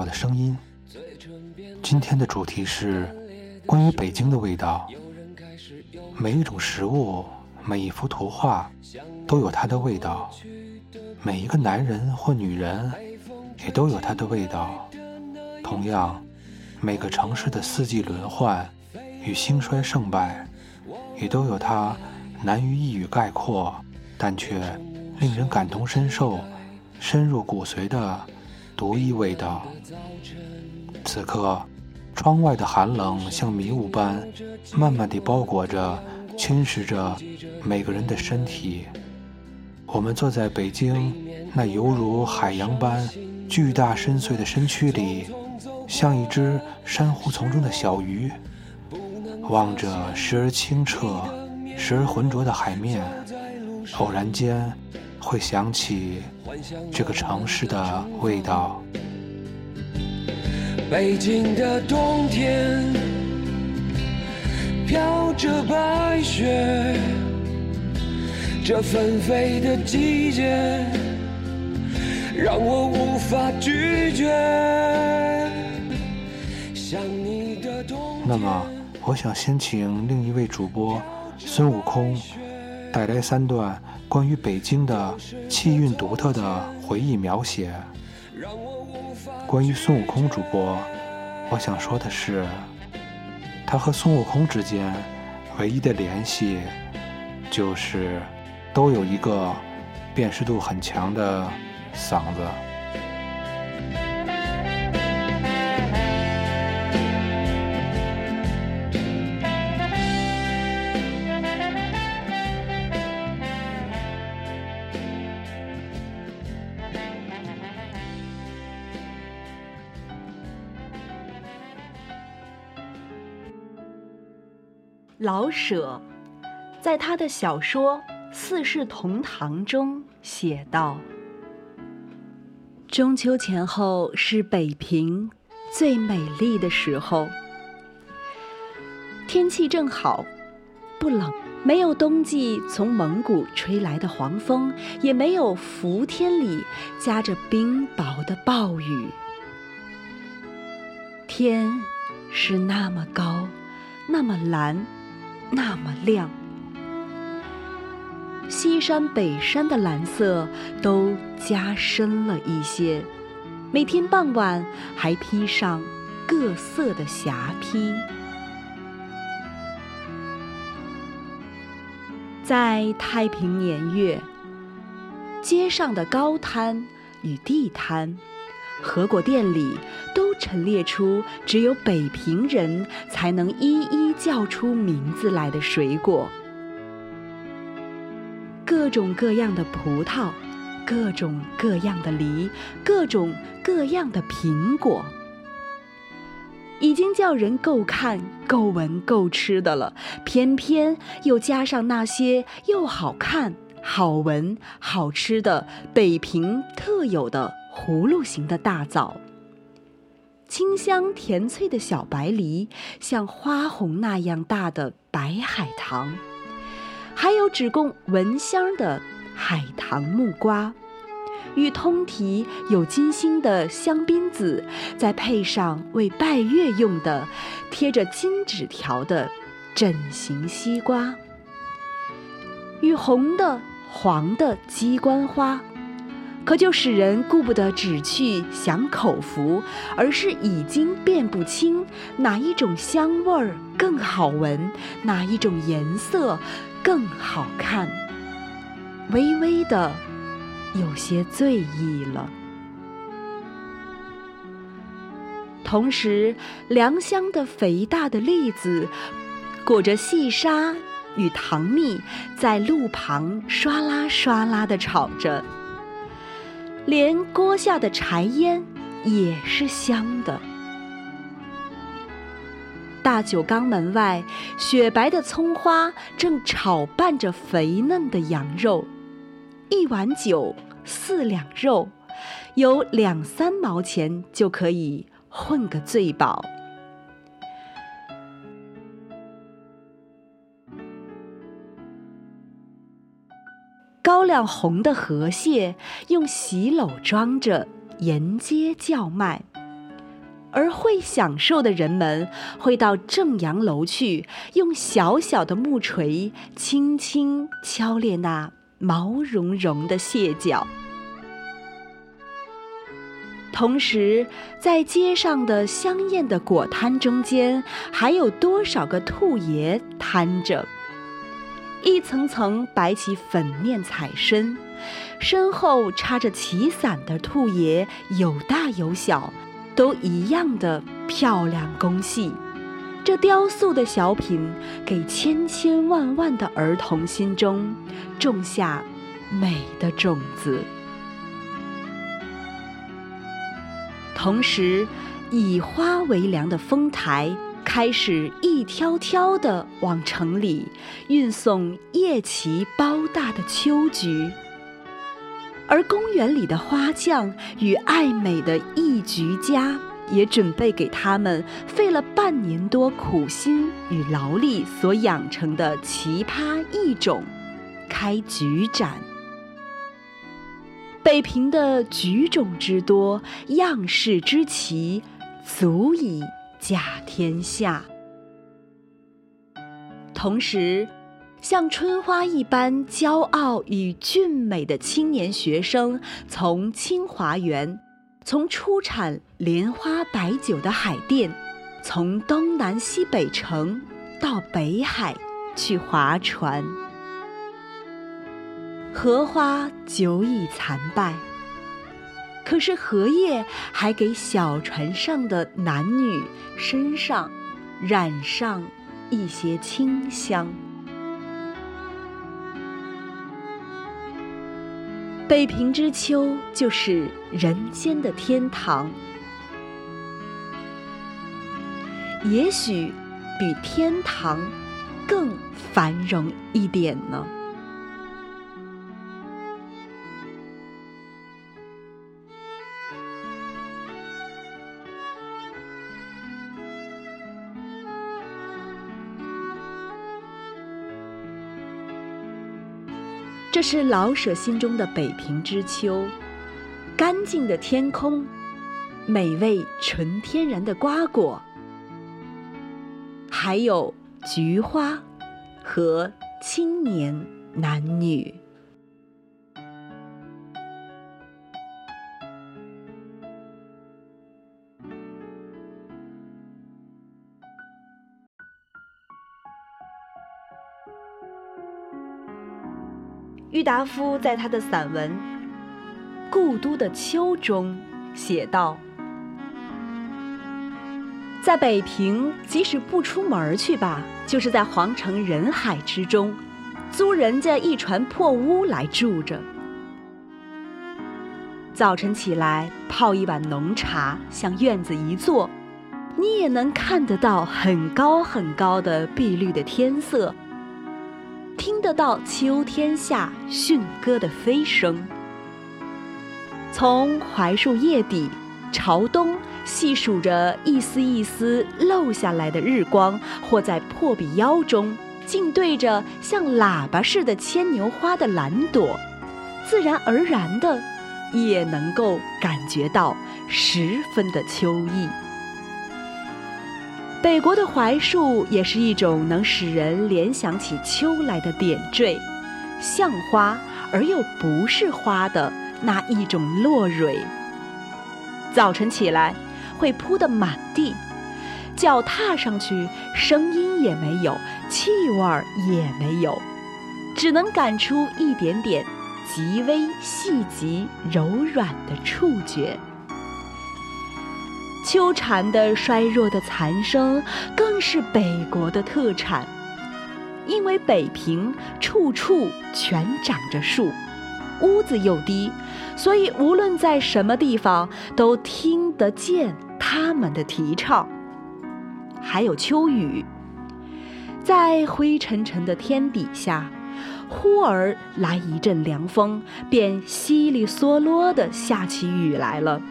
道的声音。今天的主题是关于北京的味道。每一种食物，每一幅图画，都有它的味道。每一个男人或女人，也都有它的味道。同样，每个城市的四季轮换与兴衰胜败，也都有它难于一语概括，但却令人感同身受、深入骨髓的独一味道。此刻，窗外的寒冷像迷雾般，慢慢地包裹着、侵蚀着每个人的身体。我们坐在北京那犹如海洋般巨大深邃的身躯里，像一只珊瑚丛中的小鱼，望着时而清澈、时而浑浊的海面，偶然间会想起这个城市的味道。北京的冬天飘着白雪。这纷飞的季节让我无法拒绝。想你的冬那么，我想先请另一位主播孙悟空带来三段关于北京的气韵独特的回忆描写。关于孙悟空主播，我想说的是，他和孙悟空之间唯一的联系就是。都有一个辨识度很强的嗓子。老舍在他的小说。《四世同堂》中写道：“中秋前后是北平最美丽的时候，天气正好，不冷，没有冬季从蒙古吹来的黄风，也没有伏天里夹着冰雹的暴雨。天是那么高，那么蓝，那么亮。”西山北山的蓝色都加深了一些，每天傍晚还披上各色的霞披。在太平年月，街上的高摊与地摊、合果店里，都陈列出只有北平人才能一一叫出名字来的水果。各种各样的葡萄，各种各样的梨，各种各样的苹果，已经叫人够看、够闻、够吃的了。偏偏又加上那些又好看、好闻、好吃的北平特有的葫芦形的大枣，清香甜脆的小白梨，像花红那样大的白海棠。还有只供闻香的海棠木瓜，与通体有金星的香槟子，再配上为拜月用的贴着金纸条的整形西瓜，与红的、黄的鸡冠花，可就使人顾不得只去享口福，而是已经辨不清哪一种香味儿更好闻，哪一种颜色。更好看，微微的有些醉意了。同时，良乡的肥大的栗子，裹着细沙与糖蜜，在路旁唰啦唰啦的炒着，连锅下的柴烟也是香的。大酒缸门外，雪白的葱花正炒拌着肥嫩的羊肉，一碗酒四两肉，有两三毛钱就可以混个醉饱。亮红的河蟹用洗篓装着，沿街叫卖。而会享受的人们，会到正阳楼去，用小小的木锤轻轻敲裂那毛茸茸的蟹脚。同时，在街上的香艳的果摊中间，还有多少个兔爷摊着，一层层摆起粉面彩身，身后插着旗伞的兔爷有大有小。都一样的漂亮工细，这雕塑的小品给千千万万的儿童心中种下美的种子。同时，以花为梁的丰台开始一挑挑的往城里运送叶旗包大的秋菊。而公园里的花匠与爱美的艺菊家，也准备给他们费了半年多苦心与劳力所养成的奇葩异种开菊展。北平的菊种之多，样式之奇，足以甲天下。同时。像春花一般骄傲与俊美的青年学生，从清华园，从出产莲花白酒的海淀，从东南西北城到北海去划船。荷花久已残败，可是荷叶还给小船上的男女身上染上一些清香。北平之秋就是人间的天堂，也许比天堂更繁荣一点呢。这是老舍心中的北平之秋，干净的天空，美味纯天然的瓜果，还有菊花和青年男女。郁达夫在他的散文《故都的秋》中写道：“在北平，即使不出门去吧，就是在皇城人海之中，租人家一船破屋来住着。早晨起来泡一碗浓茶，向院子一坐，你也能看得到很高很高的碧绿的天色。”得到秋天下驯鸽的飞声，从槐树叶底朝东细数着一丝一丝漏下来的日光，或在破壁腰中竟对着像喇叭似的牵牛花的蓝朵，自然而然的也能够感觉到十分的秋意。北国的槐树也是一种能使人联想起秋来的点缀，像花而又不是花的那一种落蕊。早晨起来会铺得满地，脚踏上去声音也没有，气味儿也没有，只能感出一点点极微细极柔软的触觉。秋蝉的衰弱的残声，更是北国的特产。因为北平处处全长着树，屋子又低，所以无论在什么地方都听得见他们的啼唱。还有秋雨，在灰沉沉的天底下，忽而来一阵凉风，便稀里嗦啰地下起雨来了。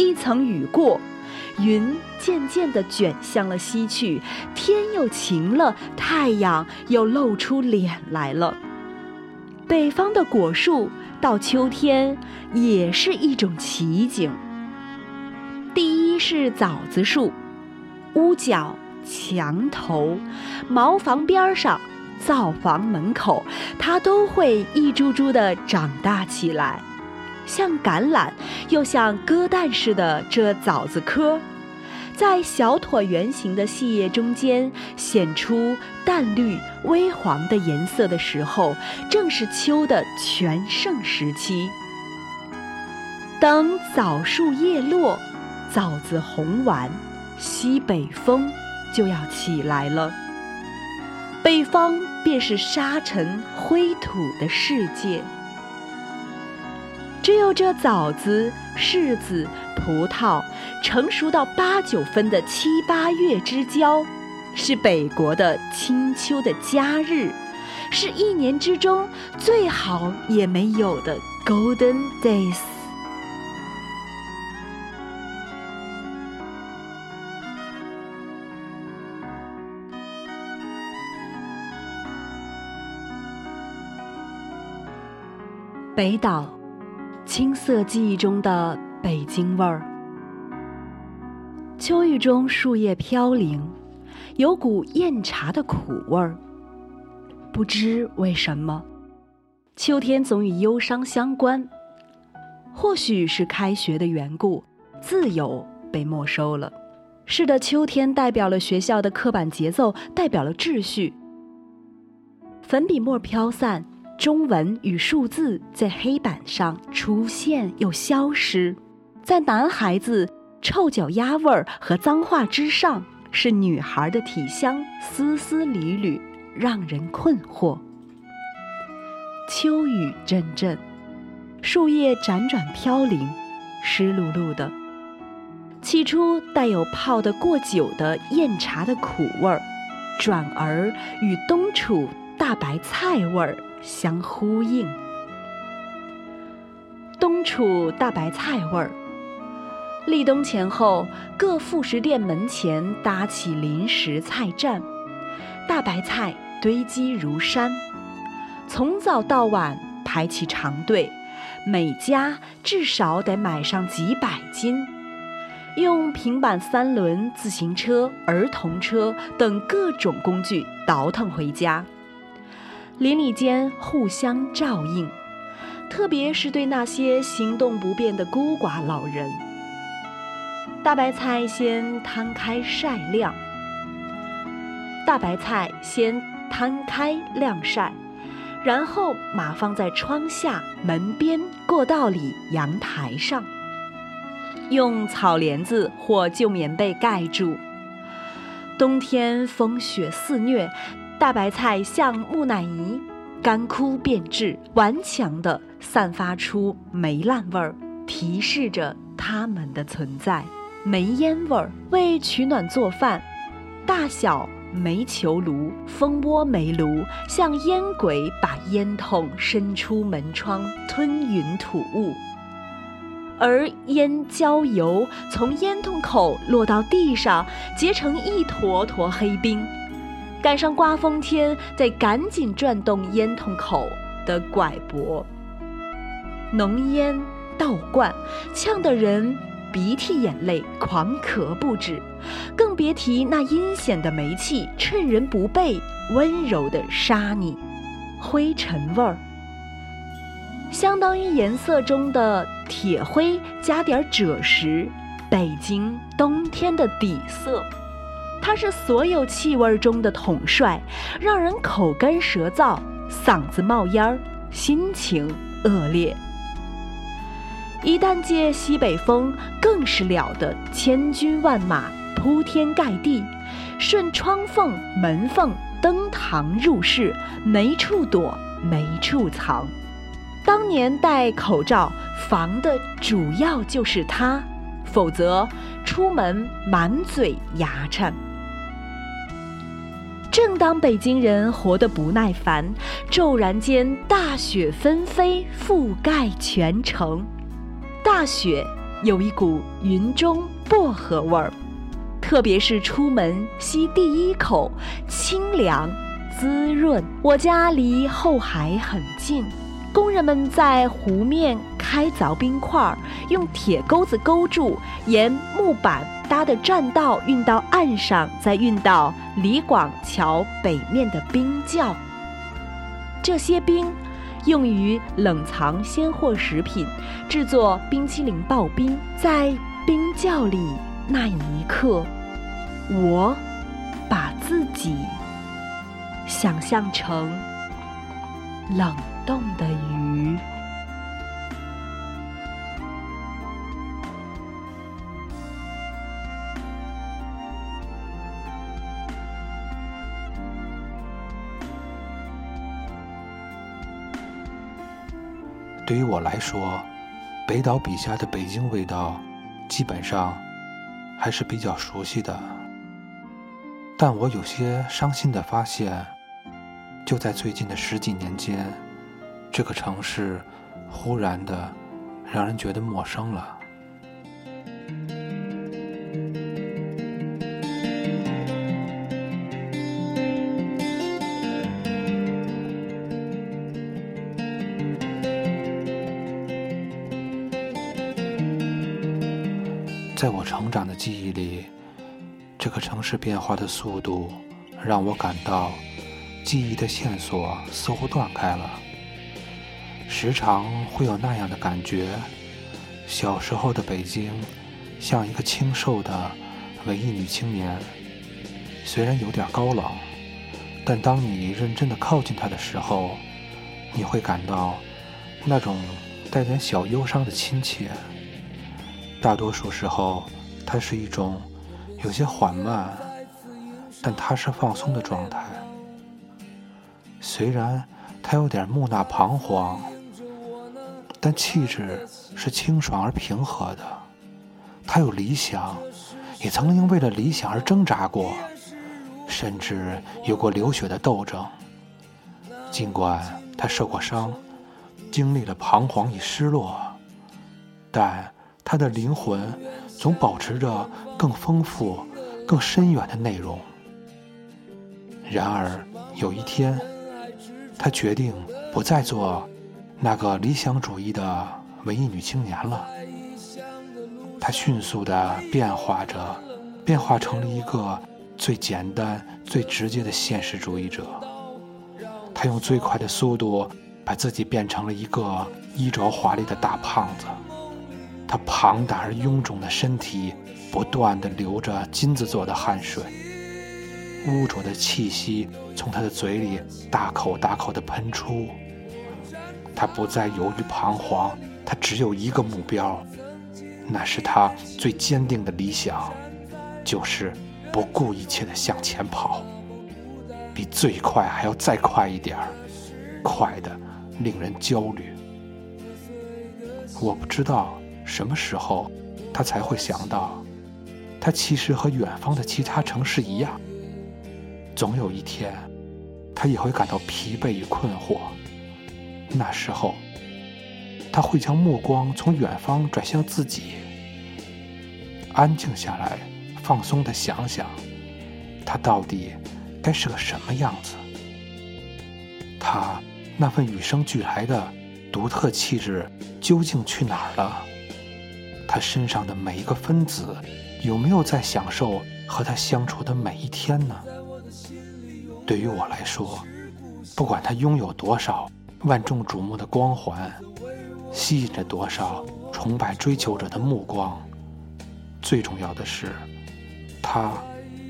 一层雨过，云渐渐地卷向了西去，天又晴了，太阳又露出脸来了。北方的果树到秋天也是一种奇景。第一是枣子树，屋角、墙头、茅房边上、灶房门口，它都会一株株的长大起来，像橄榄又像鸽蛋似的这枣子壳。在小椭圆形的细叶中间显出淡绿、微黄的颜色的时候，正是秋的全盛时期。等枣树叶落，枣子红完，西北风就要起来了。北方便是沙尘灰土的世界。只有这枣子、柿子、葡萄成熟到八九分的七八月之交，是北国的清秋的佳日，是一年之中最好也没有的 Golden Days。北岛。青涩记忆中的北京味儿。秋雨中，树叶飘零，有股酽茶的苦味儿。不知为什么，秋天总与忧伤相关。或许是开学的缘故，自由被没收了。是的，秋天代表了学校的刻板节奏，代表了秩序。粉笔墨飘散。中文与数字在黑板上出现又消失，在男孩子臭脚丫味儿和脏话之上，是女孩的体香丝丝缕缕，让人困惑。秋雨阵阵，树叶辗转飘零，湿漉漉的。起初带有泡得过久的酽茶的苦味儿，转而与冬储大白菜味儿。相呼应，冬储大白菜味儿。立冬前后，各副食店门前搭起临时菜站，大白菜堆积如山，从早到晚排起长队，每家至少得买上几百斤，用平板三轮、自行车、儿童车等各种工具倒腾回家。邻里间互相照应，特别是对那些行动不便的孤寡老人。大白菜先摊开晒晾，大白菜先摊开晾晒，然后码放在窗下、门边、过道里、阳台上，用草帘子或旧棉被盖住。冬天风雪肆虐。大白菜像木乃伊，干枯变质，顽强地散发出霉烂味儿，提示着它们的存在。煤烟味儿，为取暖做饭，大小煤球炉、蜂窝煤炉，像烟鬼把烟筒伸出门窗，吞云吐雾。而烟焦油从烟筒口落到地上，结成一坨坨黑冰。赶上刮风天，得赶紧转动烟筒口的拐脖，浓烟倒灌，呛得人鼻涕眼泪狂咳不止，更别提那阴险的煤气趁人不备，温柔地杀你。灰尘味儿，相当于颜色中的铁灰加点赭石，北京冬天的底色。它是所有气味中的统帅，让人口干舌燥、嗓子冒烟儿、心情恶劣。一旦借西北风，更是了得，千军万马铺天盖地，顺窗缝、门缝登堂入室，没处躲，没处藏。当年戴口罩防的主要就是它，否则出门满嘴牙颤。正当北京人活得不耐烦，骤然间大雪纷飞，覆盖全城。大雪有一股云中薄荷味儿，特别是出门吸第一口，清凉滋润。我家离后海很近，工人们在湖面开凿冰块，用铁钩子勾住，沿木板搭的栈道运到岸上，再运到李广桥北面的冰窖。这些冰用于冷藏鲜货食品，制作冰淇淋刨冰。在冰窖里那一刻，我把自己想象成冷冻的鱼。对于我来说，北岛笔下的北京味道，基本上还是比较熟悉的。但我有些伤心的发现，就在最近的十几年间，这个城市忽然的让人觉得陌生了。在我成长的记忆里，这个城市变化的速度让我感到记忆的线索似乎断开了。时常会有那样的感觉：小时候的北京像一个清瘦的文艺女青年，虽然有点高冷，但当你认真的靠近她的时候，你会感到那种带点小忧伤的亲切。大多数时候，它是一种有些缓慢，但它是放松的状态。虽然它有点木讷彷徨，但气质是清爽而平和的。他有理想，也曾经为了理想而挣扎过，甚至有过流血的斗争。尽管他受过伤，经历了彷徨与失落，但。他的灵魂总保持着更丰富、更深远的内容。然而有一天，他决定不再做那个理想主义的文艺女青年了。他迅速地变化着，变化成了一个最简单、最直接的现实主义者。他用最快的速度把自己变成了一个衣着华丽的大胖子。他庞大而臃肿的身体不断地流着金子做的汗水，污浊的气息从他的嘴里大口大口地喷出。他不再犹豫彷徨，他只有一个目标，那是他最坚定的理想，就是不顾一切地向前跑，比最快还要再快一点儿，快的令人焦虑。我不知道。什么时候，他才会想到，他其实和远方的其他城市一样。总有一天，他也会感到疲惫与困惑。那时候，他会将目光从远方转向自己，安静下来，放松的想想，他到底该是个什么样子？他那份与生俱来的独特气质究竟去哪儿了？他身上的每一个分子，有没有在享受和他相处的每一天呢？对于我来说，不管他拥有多少万众瞩目的光环，吸引着多少崇拜追求者的目光，最重要的是，他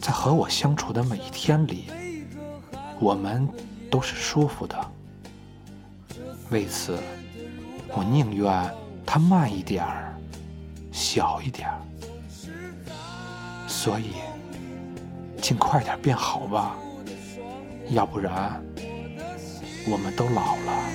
在和我相处的每一天里，我们都是舒服的。为此，我宁愿他慢一点儿。小一点，所以尽快点变好吧，要不然我们都老了。